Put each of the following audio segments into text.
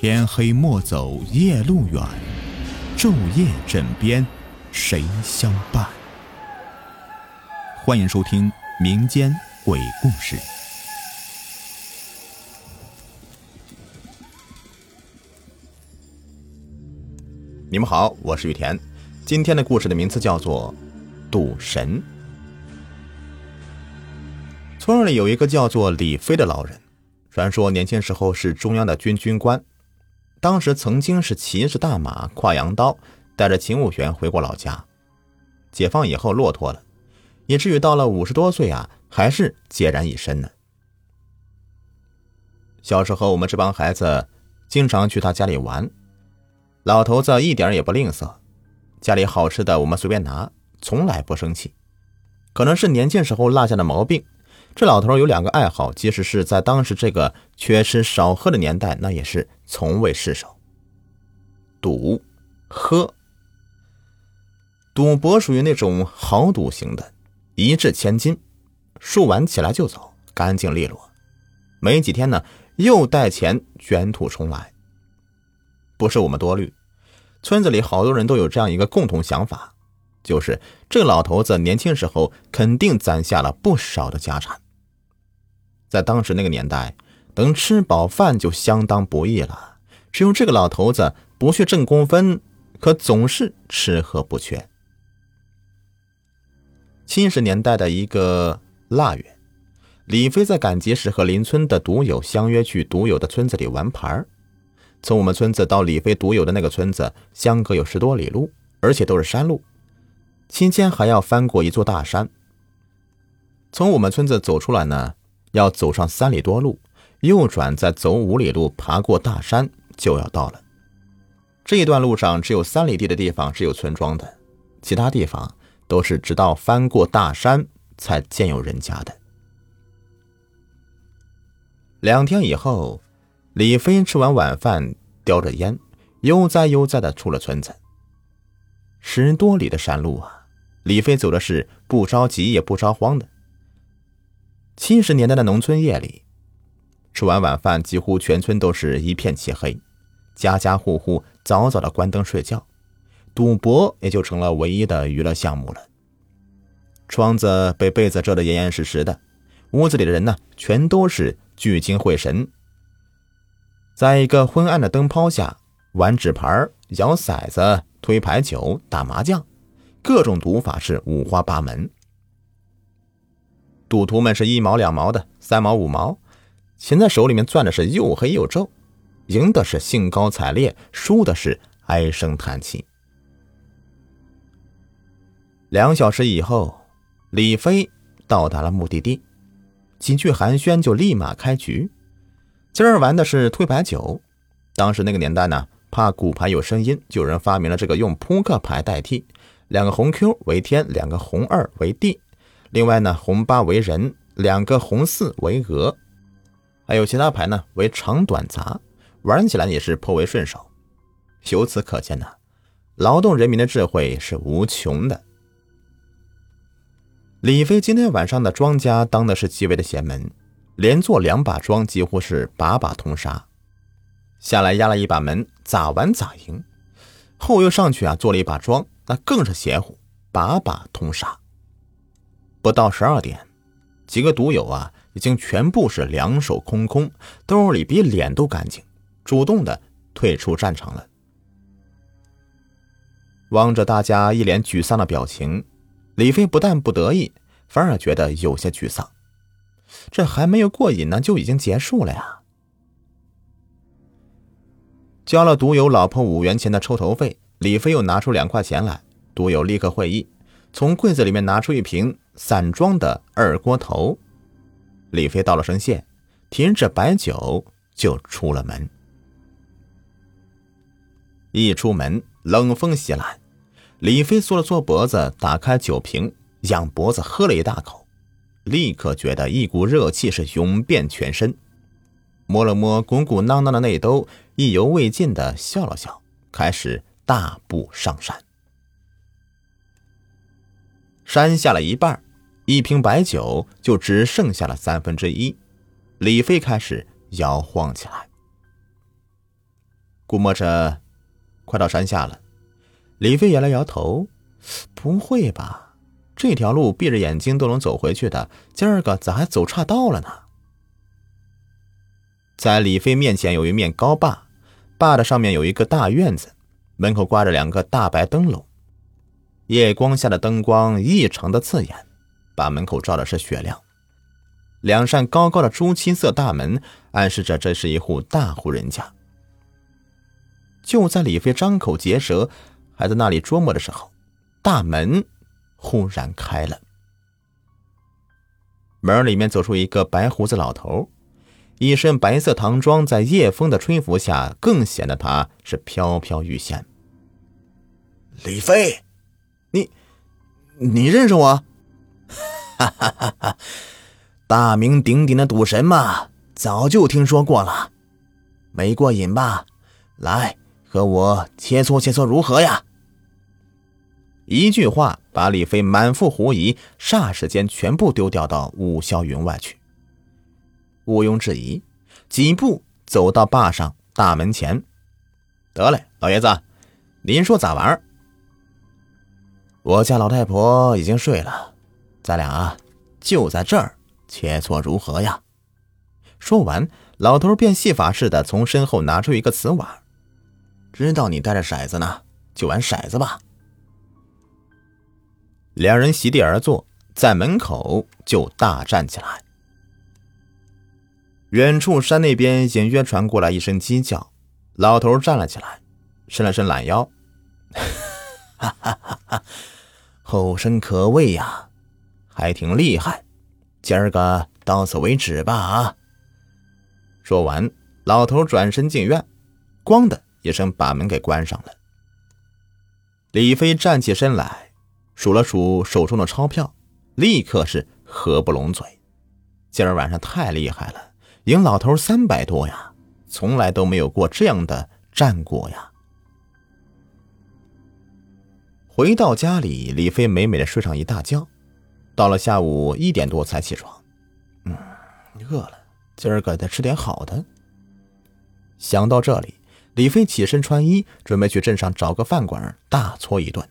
天黑莫走夜路远，昼夜枕边谁相伴？欢迎收听民间鬼故事。你们好，我是雨田。今天的故事的名字叫做《赌神》。村里有一个叫做李飞的老人，传说年轻时候是中央的军军官，当时曾经是骑着大马，挎洋刀，带着勤务员回过老家。解放以后落拓了，以至于到了五十多岁啊，还是孑然一身呢。小时候，我们这帮孩子经常去他家里玩。老头子一点也不吝啬，家里好吃的我们随便拿，从来不生气。可能是年轻时候落下的毛病，这老头有两个爱好，即使是在当时这个缺吃少喝的年代，那也是从未失手。赌、喝、赌博属于那种豪赌型的，一掷千金，输完起来就走，干净利落。没几天呢，又带钱卷土重来。不是我们多虑。村子里好多人都有这样一个共同想法，就是这老头子年轻时候肯定攒下了不少的家产。在当时那个年代，能吃饱饭就相当不易了。只有这个老头子不去挣工分，可总是吃喝不缺。七十年代的一个腊月，李飞在赶集时和邻村的独友相约去独友的村子里玩牌。从我们村子到李飞独有的那个村子，相隔有十多里路，而且都是山路，期间还要翻过一座大山。从我们村子走出来呢，要走上三里多路，右转再走五里路，爬过大山就要到了。这一段路上只有三里地的地方是有村庄的，其他地方都是直到翻过大山才见有人家的。两天以后。李飞吃完晚饭，叼着烟，悠哉悠哉的出了村子。十多里的山路啊，李飞走的是不着急也不着慌的。七十年代的农村夜里，吃完晚饭，几乎全村都是一片漆黑，家家户户早早的关灯睡觉，赌博也就成了唯一的娱乐项目了。窗子被被子遮得严严实实的，屋子里的人呢，全都是聚精会神。在一个昏暗的灯泡下玩纸牌、摇骰子、推牌九、打麻将，各种赌法是五花八门。赌徒们是一毛两毛的，三毛五毛，钱在手里面攥的是又黑又皱，赢的是兴高采烈，输的是唉声叹气。两小时以后，李飞到达了目的地，几句寒暄就立马开局。今儿玩的是推牌九，当时那个年代呢，怕骨牌有声音，就有人发明了这个用扑克牌代替，两个红 Q 为天，两个红二为地，另外呢红八为人，两个红四为鹅，还有其他牌呢为长短杂，玩起来也是颇为顺手。由此可见呢，劳动人民的智慧是无穷的。李飞今天晚上的庄家当的是极为的邪门。连做两把庄，几乎是把把通杀。下来压了一把门，咋玩咋赢。后又上去啊，做了一把庄，那更是邪乎，把把通杀。不到十二点，几个赌友啊，已经全部是两手空空，兜里比脸都干净，主动的退出战场了。望着大家一脸沮丧的表情，李飞不但不得意，反而觉得有些沮丧。这还没有过瘾呢，就已经结束了呀！交了赌友老婆五元钱的抽头费，李飞又拿出两块钱来，赌友立刻会意，从柜子里面拿出一瓶散装的二锅头。李飞道了声谢，提着白酒就出了门。一出门，冷风袭来，李飞缩了缩脖子，打开酒瓶，仰脖子喝了一大口。立刻觉得一股热气是涌遍全身，摸了摸鼓鼓囊囊的内兜，意犹未尽的笑了笑，开始大步上山。山下了一半，一瓶白酒就只剩下了三分之一，李飞开始摇晃起来。估摸着快到山下了。李飞摇了摇头：“不会吧？这条路闭着眼睛都能走回去的，今儿个咋还走岔道了呢？”在李飞面前有一面高坝，坝的上面有一个大院子，门口挂着两个大白灯笼，夜光下的灯光异常的刺眼，把门口照的是雪亮。两扇高高的朱漆色大门暗示着这是一户大户人家。就在李飞张口结舌，还在那里琢磨的时候，大门忽然开了，门里面走出一个白胡子老头，一身白色唐装，在夜风的吹拂下，更显得他是飘飘欲仙。李飞，你，你认识我？哈哈哈哈！大名鼎鼎的赌神嘛，早就听说过了。没过瘾吧？来和我切磋切磋如何呀？一句话把李飞满腹狐疑霎时间全部丢掉到雾霄云外去。毋庸置疑，几步走到坝上大门前。得嘞，老爷子，您说咋玩？我家老太婆已经睡了，咱俩啊就在这儿。切磋如何呀？说完，老头便戏法似的从身后拿出一个瓷碗，知道你带着骰子呢，就玩骰子吧。两人席地而坐，在门口就大战起来。远处山那边隐约传过来一声鸡叫，老头站了起来，伸了伸懒腰，哈哈哈哈！后生可畏呀，还挺厉害。今儿个到此为止吧！啊！说完，老头转身进院，咣的一声把门给关上了。李飞站起身来，数了数手中的钞票，立刻是合不拢嘴。今儿晚上太厉害了，赢老头三百多呀！从来都没有过这样的战果呀！回到家里，李飞美美的睡上一大觉。到了下午一点多才起床，嗯，饿了，今儿个得吃点好的。想到这里，李飞起身穿衣，准备去镇上找个饭馆大搓一顿。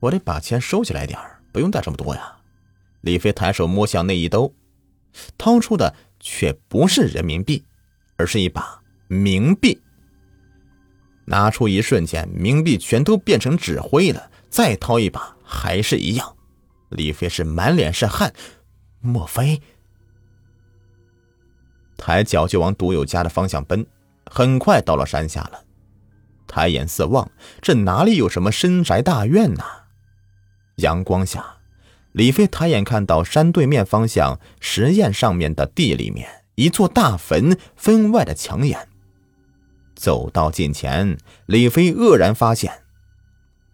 我得把钱收起来点不用带这么多呀。李飞抬手摸向内衣兜，掏出的却不是人民币，而是一把冥币。拿出一瞬间，冥币全都变成纸灰了。再掏一把，还是一样。李飞是满脸是汗，莫非？抬脚就往独有家的方向奔，很快到了山下了。抬眼四望，这哪里有什么深宅大院呢？阳光下，李飞抬眼看到山对面方向石堰上面的地里面，一座大坟分外的抢眼。走到近前，李飞愕然发现。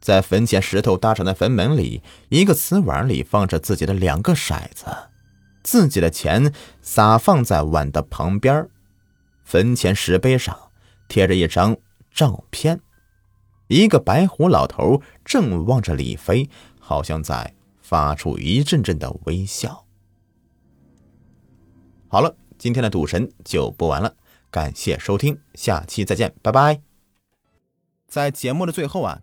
在坟前石头搭成的坟门里，一个瓷碗里放着自己的两个骰子，自己的钱撒放在碗的旁边。坟前石碑上贴着一张照片，一个白胡老头正望着李飞，好像在发出一阵阵的微笑。好了，今天的赌神就播完了，感谢收听，下期再见，拜拜。在节目的最后啊。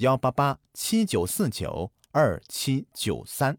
幺八八七九四九二七九三。